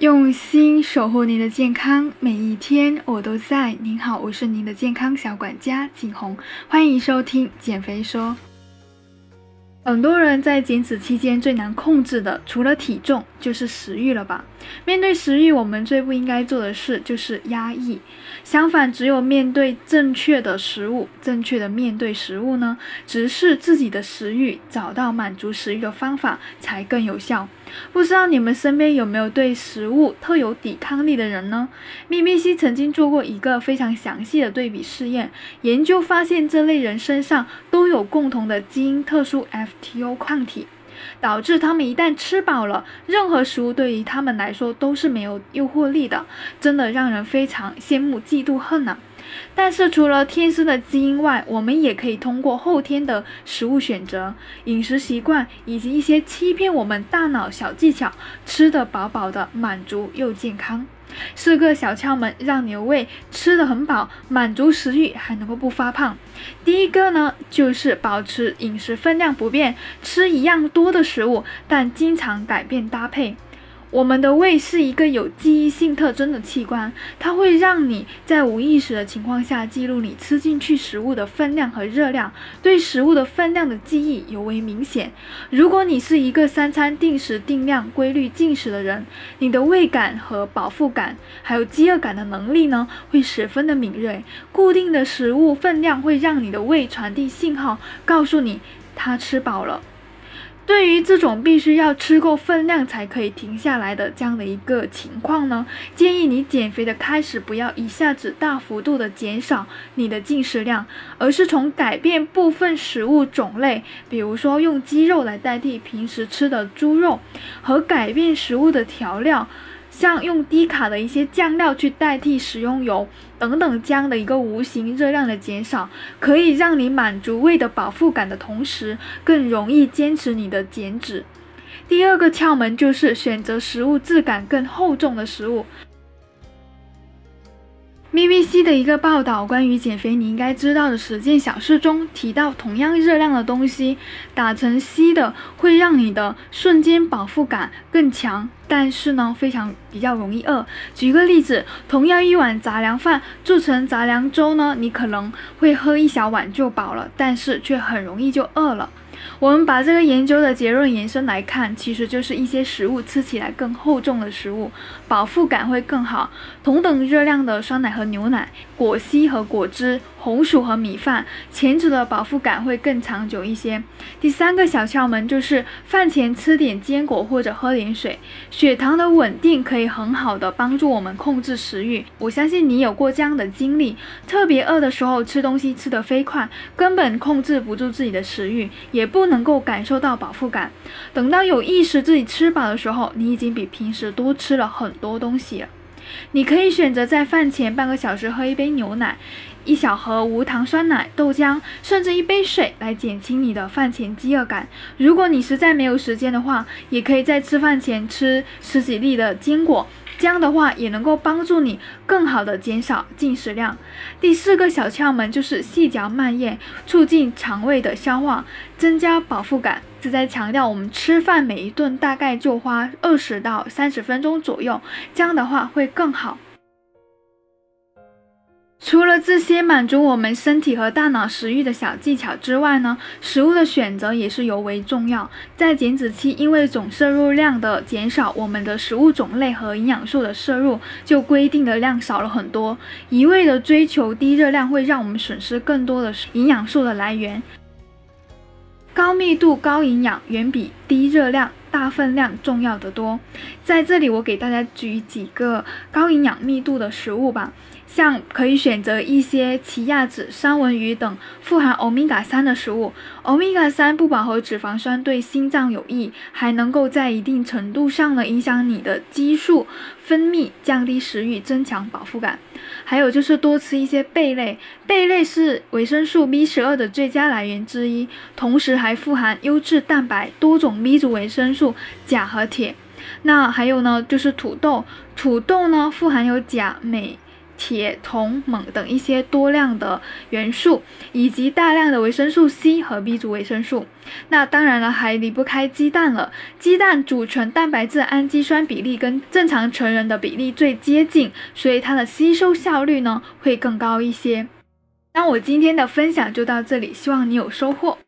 用心守护您的健康，每一天我都在。您好，我是您的健康小管家景红，欢迎收听减肥说。很多人在减脂期间最难控制的，除了体重，就是食欲了吧？面对食欲，我们最不应该做的事就是压抑。相反，只有面对正确的食物，正确的面对食物呢，直视自己的食欲，找到满足食欲的方法，才更有效。不知道你们身边有没有对食物特有抵抗力的人呢？BBC 曾经做过一个非常详细的对比试验，研究发现这类人身上都有共同的基因特殊 FTO 抗体，导致他们一旦吃饱了，任何食物对于他们来说都是没有诱惑力的，真的让人非常羡慕、嫉妒、恨呐。但是除了天生的基因外，我们也可以通过后天的食物选择、饮食习惯以及一些欺骗我们大脑小技巧，吃得饱饱的，满足又健康。四个小窍门让你的胃吃得很饱，满足食欲，还能够不发胖。第一个呢，就是保持饮食分量不变，吃一样多的食物，但经常改变搭配。我们的胃是一个有记忆性特征的器官，它会让你在无意识的情况下记录你吃进去食物的分量和热量，对食物的分量的记忆尤为明显。如果你是一个三餐定时定量、规律进食的人，你的胃感和饱腹感，还有饥饿感的能力呢，会十分的敏锐。固定的食物分量会让你的胃传递信号，告诉你它吃饱了。对于这种必须要吃够分量才可以停下来的这样的一个情况呢，建议你减肥的开始不要一下子大幅度的减少你的进食量，而是从改变部分食物种类，比如说用鸡肉来代替平时吃的猪肉，和改变食物的调料。像用低卡的一些酱料去代替食用油等等，这样的一个无形热量的减少，可以让你满足胃的饱腹感的同时，更容易坚持你的减脂。第二个窍门就是选择食物质感更厚重的食物。BBC 的一个报道，关于减肥你应该知道的十件小事中提到，同样热量的东西打成稀的，会让你的瞬间饱腹感更强，但是呢，非常比较容易饿。举个例子，同样一碗杂粮饭做成杂粮粥呢，你可能会喝一小碗就饱了，但是却很容易就饿了。我们把这个研究的结论延伸来看，其实就是一些食物吃起来更厚重的食物，饱腹感会更好。同等热量的酸奶和牛奶、果昔和果汁。红薯和米饭，前者的饱腹感会更长久一些。第三个小窍门就是饭前吃点坚果或者喝点水，血糖的稳定可以很好的帮助我们控制食欲。我相信你有过这样的经历，特别饿的时候吃东西吃得飞快，根本控制不住自己的食欲，也不能够感受到饱腹感。等到有意识自己吃饱的时候，你已经比平时多吃了很多东西。你可以选择在饭前半个小时喝一杯牛奶。一小盒无糖酸奶、豆浆，甚至一杯水来减轻你的饭前饥饿感。如果你实在没有时间的话，也可以在吃饭前吃十几粒的坚果，这样的话也能够帮助你更好的减少进食量。第四个小窍门就是细嚼慢咽，促进肠胃的消化，增加饱腹感。是在强调我们吃饭每一顿大概就花二十到三十分钟左右，这样的话会更好。除了这些满足我们身体和大脑食欲的小技巧之外呢，食物的选择也是尤为重要。在减脂期，因为总摄入量的减少，我们的食物种类和营养素的摄入就规定的量少了很多。一味的追求低热量，会让我们损失更多的营养素的来源。高密度、高营养远比低热量、大分量重要的多。在这里，我给大家举几个高营养密度的食物吧。像可以选择一些奇亚籽、三文鱼等富含欧米伽三的食物。欧米伽三不饱和脂肪酸对心脏有益，还能够在一定程度上呢影响你的激素分泌，降低食欲，增强饱腹感。还有就是多吃一些贝类，贝类是维生素 B 十二的最佳来源之一，同时还富含优质蛋白、多种 B 族维生素素、钾和铁。那还有呢，就是土豆，土豆呢富含有钾、镁。铁、铜、锰等一些多量的元素，以及大量的维生素 C 和 B 族维生素。那当然了，还离不开鸡蛋了。鸡蛋组成蛋白质氨基酸比例跟正常成人的比例最接近，所以它的吸收效率呢会更高一些。那我今天的分享就到这里，希望你有收获。